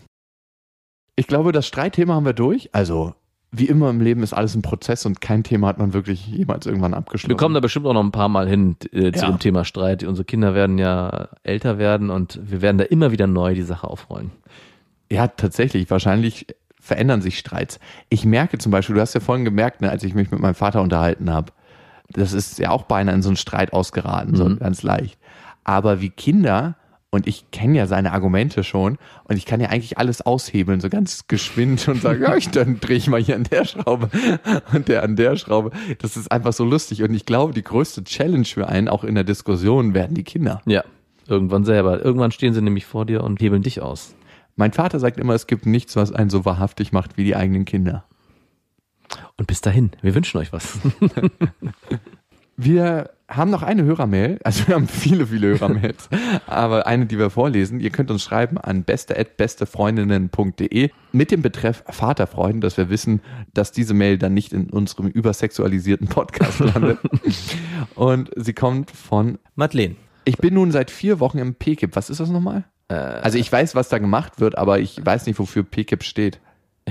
Ich glaube, das Streitthema haben wir durch. Also, wie immer im Leben ist alles ein Prozess und kein Thema hat man wirklich jemals irgendwann abgeschlossen. Wir kommen da bestimmt auch noch ein paar Mal hin äh, zu Ja. dem Thema Streit. Unsere Kinder werden ja älter werden und wir werden da immer wieder neu die Sache aufrollen. Ja, tatsächlich. Wahrscheinlich verändern sich Streits. Ich merke zum Beispiel, du hast ja vorhin gemerkt, ne, als ich mich mit meinem Vater unterhalten habe, das ist ja auch beinahe in so einen Streit ausgeraten, so Mhm. ganz leicht. Aber wie Kinder, und ich kenne ja seine Argumente schon, und ich kann ja eigentlich alles aushebeln, so ganz geschwind und sagen, ja, ich, dann drehe ich mal hier an der Schraube und der an der Schraube. Das ist einfach so lustig. Und ich glaube, die größte Challenge für einen, auch in der Diskussion, werden die Kinder. Ja, irgendwann selber. Irgendwann stehen sie nämlich vor dir und hebeln dich aus. Mein Vater sagt immer, es gibt nichts, was einen so wahrhaftig macht wie die eigenen Kinder. Und bis dahin, wir wünschen euch was. Wir haben noch eine Hörermail, also wir haben viele, viele Hörermails, aber eine, die wir vorlesen. Ihr könnt uns schreiben an beste.bestefreundinnen.de mit dem Betreff Vaterfreuden, dass wir wissen, dass diese Mail dann nicht in unserem übersexualisierten Podcast landet. Und sie kommt von, Madeleine. ich bin nun seit vier Wochen im PKIP. Was ist das nochmal? Also ich weiß, was da gemacht wird, aber ich weiß nicht, wofür PKIP steht.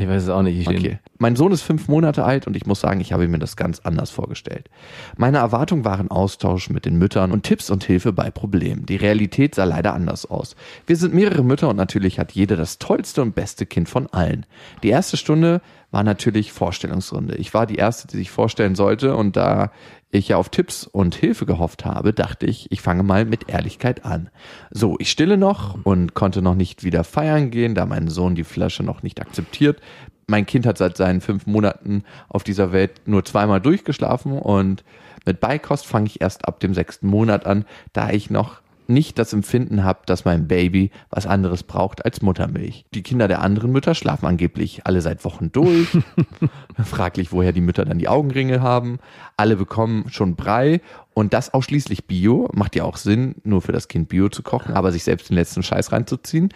Ich weiß es auch nicht. Ich Okay. Mein Sohn ist fünf Monate alt und ich muss sagen, ich habe mir das ganz anders vorgestellt. Meine Erwartungen waren Austausch mit den Müttern und Tipps und Hilfe bei Problemen. Die Realität sah leider anders aus. Wir sind mehrere Mütter und natürlich hat jede das tollste und beste Kind von allen. Die erste Stunde war natürlich Vorstellungsrunde. Ich war die erste, die sich vorstellen sollte und da ich ja auf Tipps und Hilfe gehofft habe, dachte ich, ich fange mal mit Ehrlichkeit an. So, ich stille noch und konnte noch nicht wieder feiern gehen, da mein Sohn die Flasche noch nicht akzeptiert. Mein Kind hat seit seinen fünf Monaten auf dieser Welt nur zweimal durchgeschlafen und mit Beikost fange ich erst ab dem sechsten Monat an, da ich noch nicht das Empfinden habe, dass mein Baby was anderes braucht als Muttermilch. Die Kinder der anderen Mütter schlafen angeblich alle seit Wochen durch. Fraglich, woher die Mütter dann die Augenringe haben. Alle bekommen schon Brei und das ausschließlich Bio. Macht ja auch Sinn, nur für das Kind Bio zu kochen, aber sich selbst den letzten Scheiß reinzuziehen.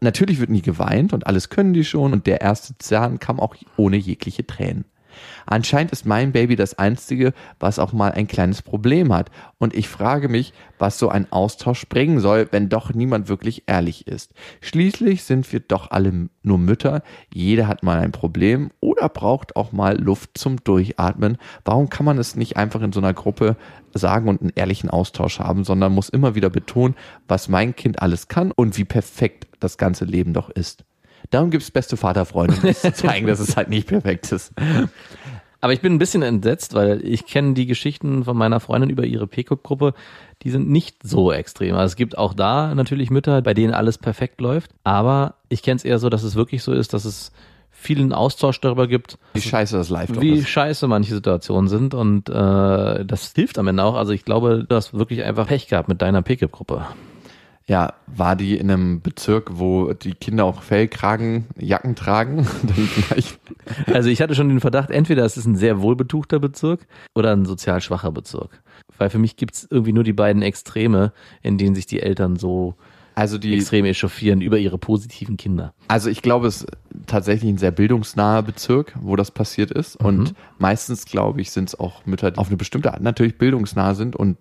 Natürlich wird nie geweint und alles können die schon und der erste Zahn kam auch ohne jegliche Tränen. Anscheinend ist mein Baby das einzige, was auch mal ein kleines Problem hat. Und ich frage mich, was so ein Austausch bringen soll, wenn doch niemand wirklich ehrlich ist. Schließlich sind wir doch alle nur Mütter. Jeder hat mal ein Problem oder braucht auch mal Luft zum Durchatmen. Warum kann man es nicht einfach in so einer Gruppe sagen und einen ehrlichen Austausch haben, sondern muss immer wieder betonen, was mein Kind alles kann und wie perfekt das ganze Leben doch ist. Darum gibt's beste Vaterfreunde, um zu zeigen, dass es halt nicht perfekt ist. Aber ich bin ein bisschen entsetzt, weil ich kenne die Geschichten von meiner Freundin über ihre PKIP-Gruppe, die sind nicht so extrem. Also es gibt auch da natürlich Mütter, bei denen alles perfekt läuft, aber ich kenne es eher so, dass es wirklich so ist, dass es vielen Austausch darüber gibt, Wie scheiße das live wie ist. scheiße manche Situationen sind und äh, das hilft am Ende auch. Also ich glaube, du hast wirklich einfach Pech gehabt mit deiner PKIP-Gruppe. Ja, war die in einem Bezirk, wo die Kinder auch Fellkragen, Jacken tragen? Also ich hatte schon den Verdacht, entweder es ist ein sehr wohlbetuchter Bezirk oder ein sozial schwacher Bezirk. Weil für mich gibt's irgendwie nur die beiden Extreme, in denen sich die Eltern so Also die, extrem echauffieren über ihre positiven Kinder. also ich glaube, es ist tatsächlich ein sehr bildungsnaher Bezirk, wo das passiert ist. Und meistens, glaube ich, sind es auch Mütter, die auf eine bestimmte Art natürlich bildungsnah sind und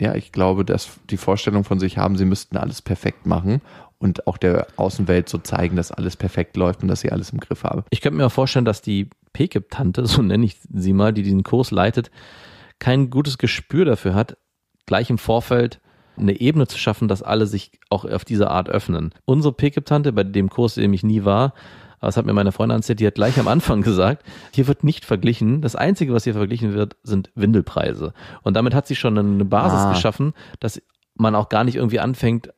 ja, ich glaube, dass die Vorstellung von sich haben, sie müssten alles perfekt machen und auch der Außenwelt so zeigen, dass alles perfekt läuft und dass sie alles im Griff haben. Ich könnte mir auch vorstellen, dass die PKIP-Tante, so nenne ich sie mal, die diesen Kurs leitet, kein gutes Gespür dafür hat, gleich im Vorfeld eine Ebene zu schaffen, dass alle sich auch auf diese Art öffnen. Unsere PKIP-Tante, bei dem Kurs, in dem ich nie war, das hat mir meine Freundin erzählt, die hat gleich am Anfang gesagt, hier wird nicht verglichen. Das Einzige, was hier verglichen wird, sind Windelpreise. Und damit hat sie schon eine Basis Ah. geschaffen, dass man auch gar nicht irgendwie anfängt,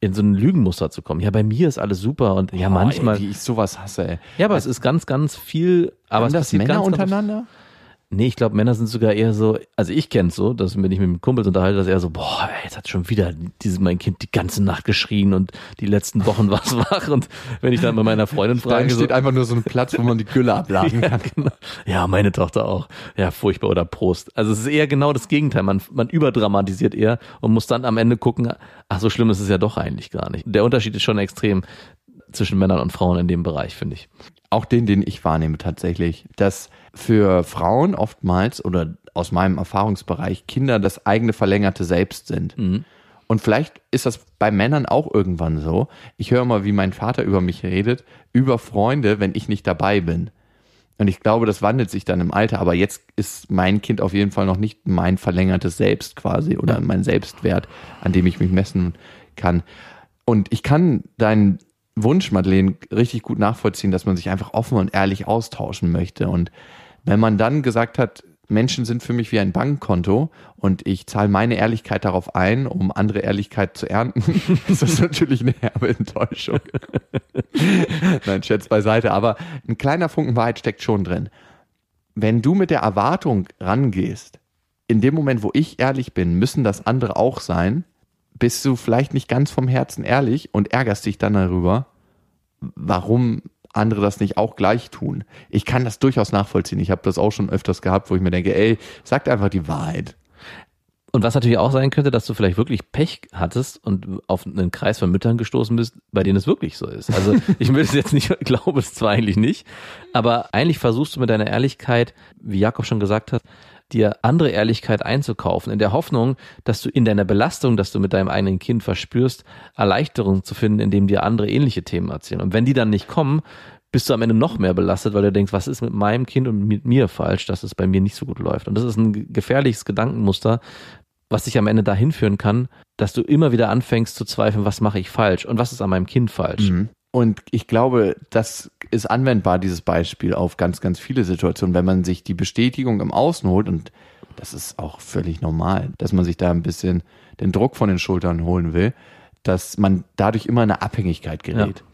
in so ein Lügenmuster zu kommen. Ja, bei mir ist alles super und ja, manchmal. Oh, ey, wie ich sowas hasse, ey. Ja, aber es ist ganz, ganz viel. Aber Haben es das Männer ganz, ganz- untereinander? Nee, ich glaube, Männer sind sogar eher so, also ich kenn's so, dass wenn ich mit Kumpels unterhalte, dass er so, boah, jetzt hat schon wieder dieses mein Kind die ganze Nacht geschrien und die letzten Wochen war es wach. Und wenn ich dann bei meiner Freundin frage, so, entsteht einfach nur so ein Platz, wo man die Gülle abladen ja, kann. genau. ja, meine Tochter auch. Ja, furchtbar oder Prost. Also es ist eher genau das Gegenteil. Man, man überdramatisiert eher und muss dann am Ende gucken, ach, so schlimm ist es ja doch eigentlich gar nicht. Der Unterschied ist schon extrem zwischen Männern und Frauen in dem Bereich, finde ich. auch den, den ich wahrnehme tatsächlich, dass für Frauen oftmals oder aus meinem Erfahrungsbereich Kinder das eigene verlängerte Selbst sind. Und vielleicht ist das bei Männern auch irgendwann so. Ich höre mal, wie mein Vater über mich redet, über Freunde, wenn ich nicht dabei bin. Und ich glaube, das wandelt sich dann im Alter. Aber jetzt ist mein Kind auf jeden Fall noch nicht mein verlängertes Selbst quasi oder mein Selbstwert, an dem ich mich messen kann. Und ich kann deinen Wunsch, Madeleine, richtig gut nachvollziehen, dass man sich einfach offen und ehrlich austauschen möchte. Und wenn man dann gesagt hat, Menschen sind für mich wie ein Bankkonto und ich zahle meine Ehrlichkeit darauf ein, um andere Ehrlichkeit zu ernten, ist das natürlich eine herbe Enttäuschung. Nein, Scherz beiseite, aber ein kleiner Funken Wahrheit steckt schon drin. Wenn du mit der Erwartung rangehst, in dem Moment, wo ich ehrlich bin, müssen das andere auch sein, bist du vielleicht nicht ganz vom Herzen ehrlich und ärgerst dich dann darüber, warum andere das nicht auch gleich tun. Ich kann das durchaus nachvollziehen. Ich habe das auch schon öfters gehabt, wo ich mir denke, ey, sagt einfach die Wahrheit. Und was natürlich auch sein könnte, dass du vielleicht wirklich Pech hattest und auf einen Kreis von Müttern gestoßen bist, bei denen es wirklich so ist. Also ich will es jetzt nicht, glaube es zwar eigentlich nicht, aber eigentlich versuchst du mit deiner Ehrlichkeit, wie Jakob schon gesagt hat, dir andere Ehrlichkeit einzukaufen, in der Hoffnung, dass du in deiner Belastung, dass du mit deinem eigenen Kind verspürst, Erleichterung zu finden, indem dir andere ähnliche Themen erzählen. Und wenn die dann nicht kommen, bist du am Ende noch mehr belastet, weil du denkst, was ist mit meinem Kind und mit mir falsch, dass es bei mir nicht so gut läuft. Und das ist ein gefährliches Gedankenmuster, was dich am Ende dahin führen kann, dass du immer wieder anfängst zu zweifeln, was mache ich falsch und was ist an meinem Kind falsch. Mhm. Und ich glaube, das ist anwendbar, dieses Beispiel, auf ganz, ganz viele Situationen, wenn man sich die Bestätigung im Außen holt und das ist auch völlig normal, dass man sich da ein bisschen den Druck von den Schultern holen will, dass man dadurch immer in eine Abhängigkeit gerät. Ja.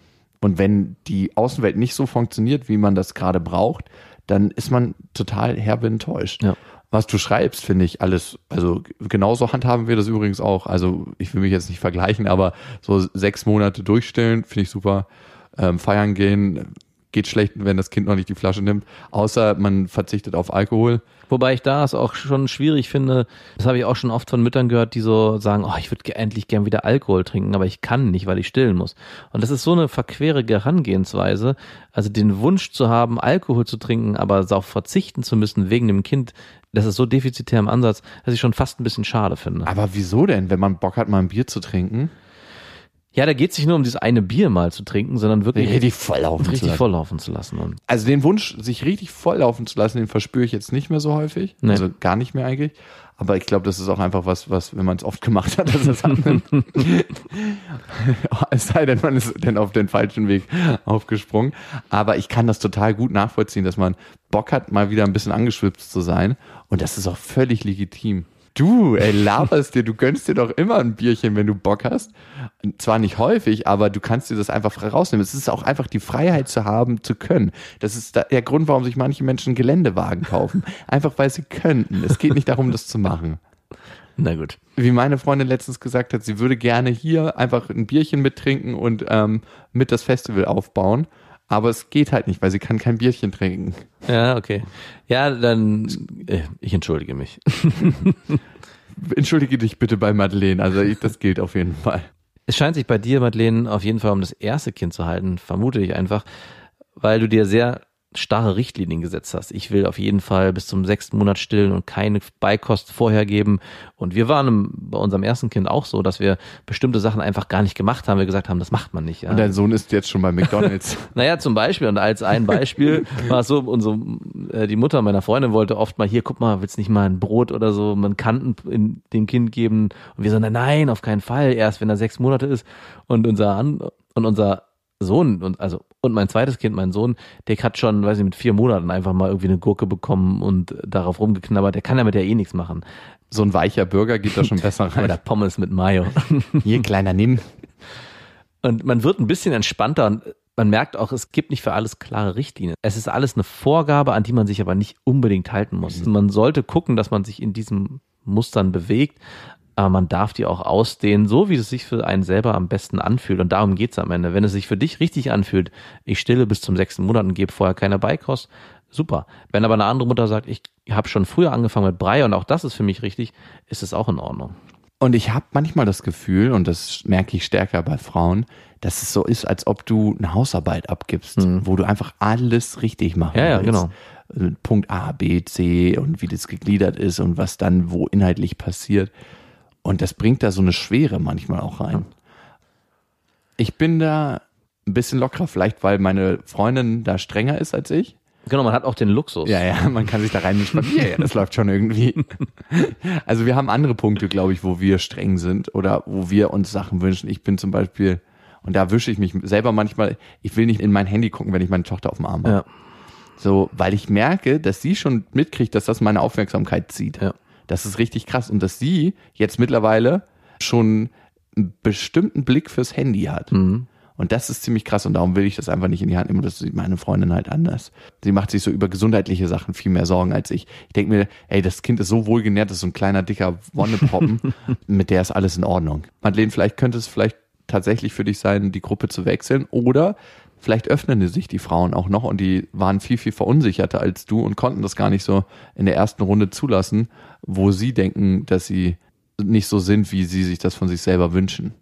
Und wenn die Außenwelt nicht so funktioniert, wie man das gerade braucht, dann ist man total herbe enttäuscht. Ja. Was du schreibst, finde ich alles, also genauso handhaben wir das übrigens auch. Also ich will mich jetzt nicht vergleichen, aber so sechs Monate durchstellen, finde ich super. Ähm, feiern gehen, geht schlecht, wenn das Kind noch nicht die Flasche nimmt, außer man verzichtet auf Alkohol. Wobei ich da es auch schon schwierig finde, das habe ich auch schon oft von Müttern gehört, die so sagen, oh, ich würde endlich gern wieder Alkohol trinken, aber ich kann nicht, weil ich stillen muss. Und das ist so eine verquere Herangehensweise, also den Wunsch zu haben, Alkohol zu trinken, aber darauf verzichten zu müssen wegen dem Kind, das ist so defizitär im Ansatz, dass ich schon fast ein bisschen schade finde. Aber wieso denn, wenn man Bock hat, mal ein Bier zu trinken? Ja, da geht es nicht nur um dieses eine Bier mal zu trinken, sondern wirklich Richtig volllaufen zu richtig lassen. volllaufen zu lassen. Und Also den Wunsch, sich richtig volllaufen zu lassen, den verspüre ich jetzt nicht mehr so häufig. Nee. Also gar nicht mehr eigentlich. Aber ich glaube, das ist auch einfach was, was, wenn man es oft gemacht hat, dass es annimmt. es sei denn, man ist dann auf den falschen Weg aufgesprungen. Aber ich kann das total gut nachvollziehen, dass man Bock hat, mal wieder ein bisschen angeschwipst zu sein. Und das ist auch völlig legitim. Du, ey, laberst dir, du gönnst dir doch immer ein Bierchen, wenn du Bock hast. Und Zwar nicht häufig, aber du kannst dir das einfach frei rausnehmen. Es ist auch einfach die Freiheit zu haben, zu können. Das ist der Grund, warum sich manche Menschen Geländewagen kaufen. Einfach weil sie könnten. Es geht nicht darum, das zu machen. na gut. Wie meine Freundin letztens gesagt hat, sie würde gerne hier einfach ein Bierchen mittrinken und ähm, mit das Festival aufbauen. Aber es geht halt nicht, weil sie kann kein Bierchen trinken. Ja, okay. Ja, dann äh, ich entschuldige mich. Entschuldige dich bitte bei Madeleine. Also ich, das gilt auf jeden Fall. Es scheint sich bei dir, Madeleine, auf jeden Fall um das erste Kind zu halten, vermute ich einfach, weil du dir sehr starre Richtlinien gesetzt hast. Ich will auf jeden Fall bis zum sechsten Monat stillen und keine Beikost vorher geben. Und wir waren im, bei unserem ersten Kind auch so, dass wir bestimmte Sachen einfach gar nicht gemacht haben. Wir gesagt haben, das macht man nicht. Ja. Und dein Sohn ist jetzt schon bei McDonalds. Naja, zum Beispiel, und als ein Beispiel war es so, unsere, äh, die Mutter meiner Freundin wollte oft mal, hier, guck mal, willst nicht mal ein Brot oder so, man Kanten in dem Kind geben? Und wir so, nein, nein, auf keinen Fall, erst wenn er sechs Monate ist. Und unser, An und unser Sohn, und also, und mein zweites Kind, mein Sohn, der hat schon, weiß ich, mit vier Monaten einfach mal irgendwie eine Gurke bekommen und darauf rumgeknabbert. Der kann ja mit der eh nichts machen. so ein weicher Burger geht da schon besser Oder rein. Pommes mit Mayo. Hier, kleiner, nimm. Und man wird ein bisschen entspannter und man merkt auch, es gibt nicht für alles klare Richtlinien. Es ist alles eine Vorgabe, an die man sich aber nicht unbedingt halten muss. Man sollte gucken, dass man sich in diesen Mustern bewegt, aber man darf die auch ausdehnen, so wie es sich für einen selber am besten anfühlt. Und darum geht's am Ende. Wenn es sich für dich richtig anfühlt, ich stille bis zum sechsten Monat und gebe vorher keine Beikost, super. Wenn aber eine andere Mutter sagt, ich habe schon früher angefangen mit Brei und auch das ist für mich richtig, ist es auch in Ordnung. Und ich habe manchmal das Gefühl, und das merke ich stärker bei Frauen, dass es so ist, als ob du eine Hausarbeit abgibst, wo du einfach alles richtig machen Mhm. Ja, ja, willst. genau. Also Punkt A, B, C und wie das gegliedert ist und was dann wo inhaltlich passiert. Und das bringt da so eine Schwere manchmal auch rein. Ich bin da ein bisschen lockerer, vielleicht weil meine Freundin da strenger ist als ich. Genau, man hat auch den Luxus. Ja, ja, man kann sich da rein entspannen. Ja, ja, das läuft schon irgendwie. Also wir haben andere Punkte, glaube ich, wo wir streng sind oder wo wir uns Sachen wünschen. Ich bin zum Beispiel, und da wische ich mich selber manchmal, ich will nicht in mein Handy gucken, wenn ich meine Tochter auf dem Arm habe. Ja. So, weil ich merke, dass sie schon mitkriegt, dass das meine Aufmerksamkeit zieht. Ja. Das ist richtig krass. Und dass sie jetzt mittlerweile schon einen bestimmten Blick fürs Handy hat. Mhm. Und das ist ziemlich krass und darum will ich das einfach nicht in die Hand nehmen. Und das sieht meine Freundin halt anders. Sie macht sich so über gesundheitliche Sachen viel mehr Sorgen als ich. Ich denke mir, ey, das Kind ist so wohlgenährt, das ist so ein kleiner, dicker Wonneproppen. mit der ist alles in Ordnung. Madeleine, vielleicht könnte es vielleicht tatsächlich für dich sein, die Gruppe zu wechseln oder vielleicht öffnen sich die Frauen auch noch und die waren viel, viel verunsicherter als du und konnten das gar nicht so in der ersten Runde zulassen, wo sie denken, dass sie nicht so sind, wie sie sich das von sich selber wünschen.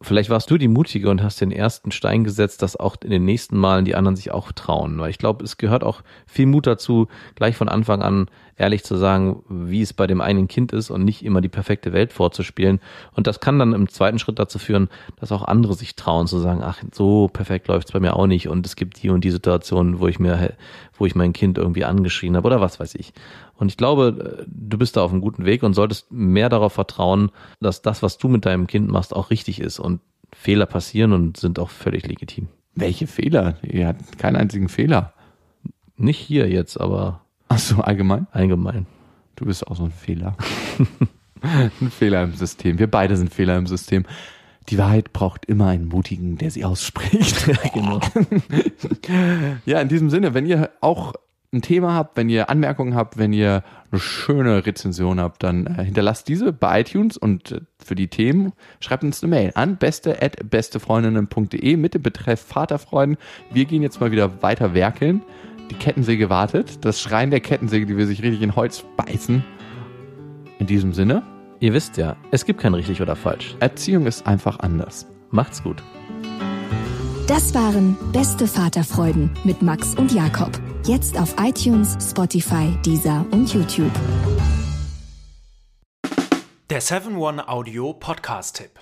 Vielleicht warst du die Mutige und hast den ersten Stein gesetzt, dass auch in den nächsten Malen die anderen sich auch trauen. Weil ich glaube, es gehört auch viel Mut dazu, gleich von Anfang an ehrlich zu sagen, wie es bei dem einen Kind ist und nicht immer die perfekte Welt vorzuspielen. Und das kann dann im zweiten Schritt dazu führen, dass auch andere sich trauen zu sagen, ach, so perfekt läuft es bei mir auch nicht und es gibt die und die Situation, wo ich mir, wo ich mein Kind irgendwie angeschrien habe oder was weiß ich. Und ich glaube, du bist da auf einem guten Weg und solltest mehr darauf vertrauen, dass das, was du mit deinem Kind machst, auch richtig ist und Fehler passieren und sind auch völlig legitim. Welche Fehler? Ihr habt keinen einzigen Fehler. Nicht hier jetzt, aber Ach so, allgemein? allgemein. Du bist auch so ein Fehler. ein Fehler im System. Wir beide sind Fehler im System. Die Wahrheit braucht immer einen Mutigen, der sie ausspricht. genau. ja, in diesem Sinne, wenn ihr auch ein Thema habt, wenn ihr Anmerkungen habt, wenn ihr eine schöne Rezension habt, dann äh, hinterlasst diese bei iTunes und äh, für die Themen schreibt uns eine Mail an beste at bestefreundinnen.de mit dem Betreff Vaterfreuden. Wir gehen jetzt mal wieder weiter werkeln. Die Kettensäge wartet. Das Schreien der Kettensäge, die will sich richtig in Holz beißen. In diesem Sinne, Ihr wisst ja, es gibt kein richtig oder falsch. Erziehung ist einfach anders. Macht's gut. Das waren Beste Vaterfreuden mit Max und Jakob. Jetzt auf iTunes, Spotify, Deezer und YouTube. Der 7-One-Audio-Podcast-Tipp.